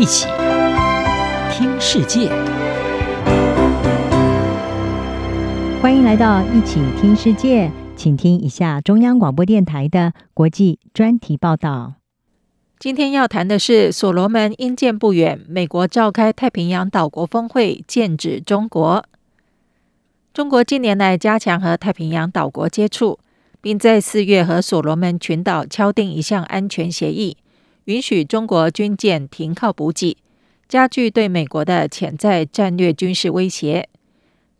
一起听世界，欢迎来到一起听世界，请听一下中央广播电台的国际专题报道。今天要谈的是所罗门因见不远，美国召开太平洋岛国峰会，剑指中国。中国近年来加强和太平洋岛国接触，并在四月和所罗门群岛敲定一项安全协议。允许中国军舰停靠补给，加剧对美国的潜在战略军事威胁。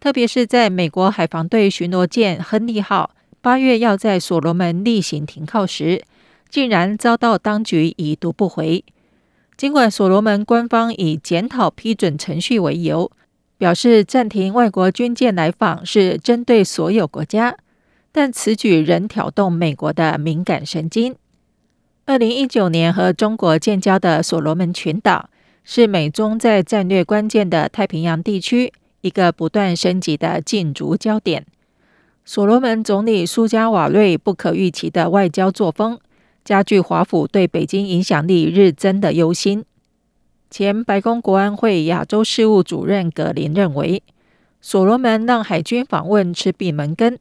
特别是在美国海防队巡逻舰“亨利号”八月要在所罗门例行停靠时，竟然遭到当局已读不回。尽管所罗门官方以检讨批准程序为由，表示暂停外国军舰来访是针对所有国家，但此举仍挑动美国的敏感神经。二零一九年和中国建交的所罗门群岛，是美中在战略关键的太平洋地区一个不断升级的竞逐焦点。所罗门总理苏加瓦瑞不可预期的外交作风，加剧华府对北京影响力日增的忧心。前白宫国安会亚洲事务主任葛林认为，所罗门让海军访问吃闭门羹，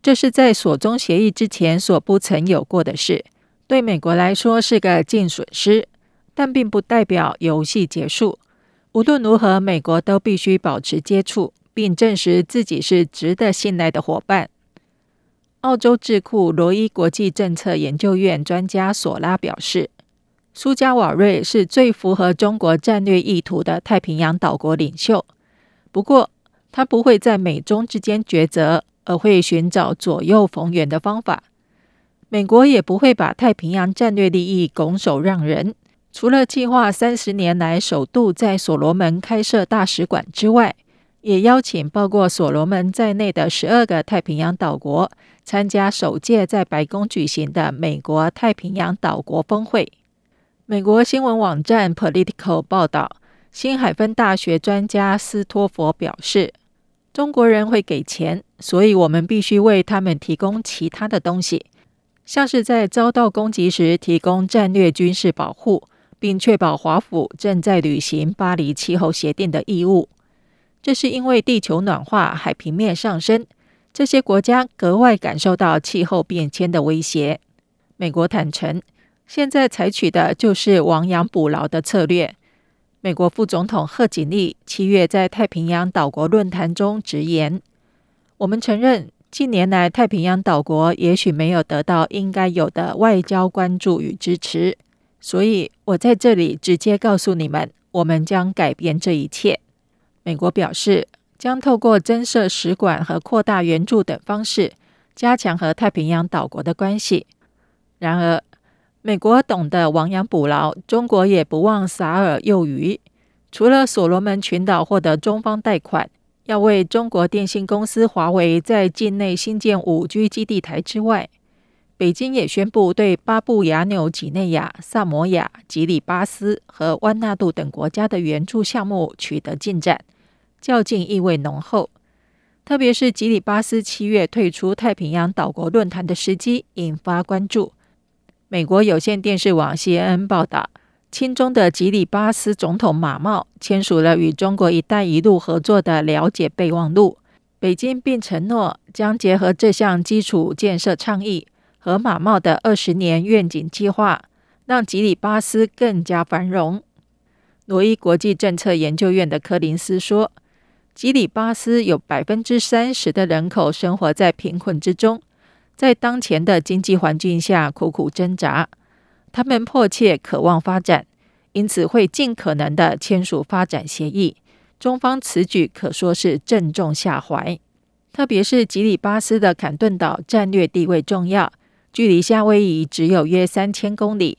这是在所中协议之前所不曾有过的事。对美国来说是个净损失，但并不代表游戏结束。无论如何，美国都必须保持接触，并证实自己是值得信赖的伙伴。澳洲智库罗伊国际政策研究院专家索拉表示，苏加瓦瑞是最符合中国战略意图的太平洋岛国领袖。不过，他不会在美中之间抉择，而会寻找左右逢源的方法。美国也不会把太平洋战略利益拱手让人。除了计划三十年来首度在所罗门开设大使馆之外，也邀请包括所罗门在内的十二个太平洋岛国参加首届在白宫举行的美国太平洋岛国峰会。美国新闻网站 Political 报道，新海芬大学专家斯托佛表示：“中国人会给钱，所以我们必须为他们提供其他的东西。”像是在遭到攻击时提供战略军事保护，并确保华府正在履行巴黎气候协定的义务。这是因为地球暖化、海平面上升，这些国家格外感受到气候变迁的威胁。美国坦承，现在采取的就是亡羊补牢的策略。美国副总统贺锦丽七月在太平洋岛国论坛中直言：“我们承认。”近年来，太平洋岛国也许没有得到应该有的外交关注与支持，所以我在这里直接告诉你们，我们将改变这一切。美国表示，将透过增设使馆和扩大援助等方式，加强和太平洋岛国的关系。然而，美国懂得亡羊补牢，中国也不忘撒饵诱鱼。除了所罗门群岛获得中方贷款，要为中国电信公司华为在境内新建五 G 基地台之外，北京也宣布对巴布亚纽几内亚、萨摩亚、吉里巴斯和万纳杜等国家的援助项目取得进展，较劲意味浓厚。特别是吉里巴斯七月退出太平洋岛国论坛的时机引发关注。美国有线电视网 CNN 报道。亲中的吉里巴斯总统马茂签署了与中国“一带一路”合作的了解备忘录，北京并承诺将结合这项基础建设倡议和马茂的二十年愿景计划，让吉里巴斯更加繁荣。罗伊国际政策研究院的柯林斯说：“吉里巴斯有百分之三十的人口生活在贫困之中，在当前的经济环境下苦苦挣扎。”他们迫切渴望发展，因此会尽可能的签署发展协议。中方此举可说是正中下怀，特别是吉里巴斯的坎顿岛战略地位重要，距离夏威夷只有约三千公里。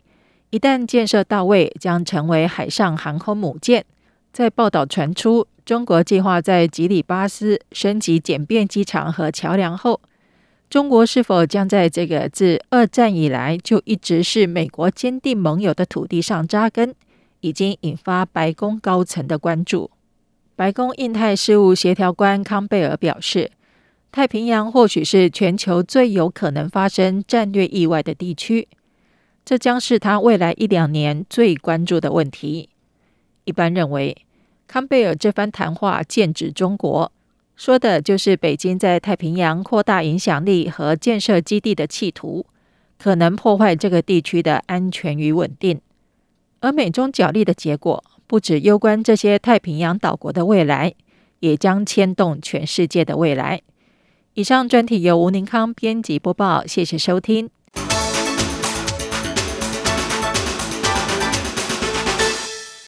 一旦建设到位，将成为海上航空母舰。在报道传出中国计划在吉里巴斯升级简便机场和桥梁后，中国是否将在这个自二战以来就一直是美国坚定盟友的土地上扎根，已经引发白宫高层的关注。白宫印太事务协调官康贝尔表示，太平洋或许是全球最有可能发生战略意外的地区，这将是他未来一两年最关注的问题。一般认为，康贝尔这番谈话剑指中国，说的就是北京在太平洋扩大影响力和建设基地的企图，可能破坏这个地区的安全与稳定。而美中角力的结果，不止攸关这些太平洋岛国的未来，也将牵动全世界的未来。以上专题由吴宁康编辑播报，谢谢收听。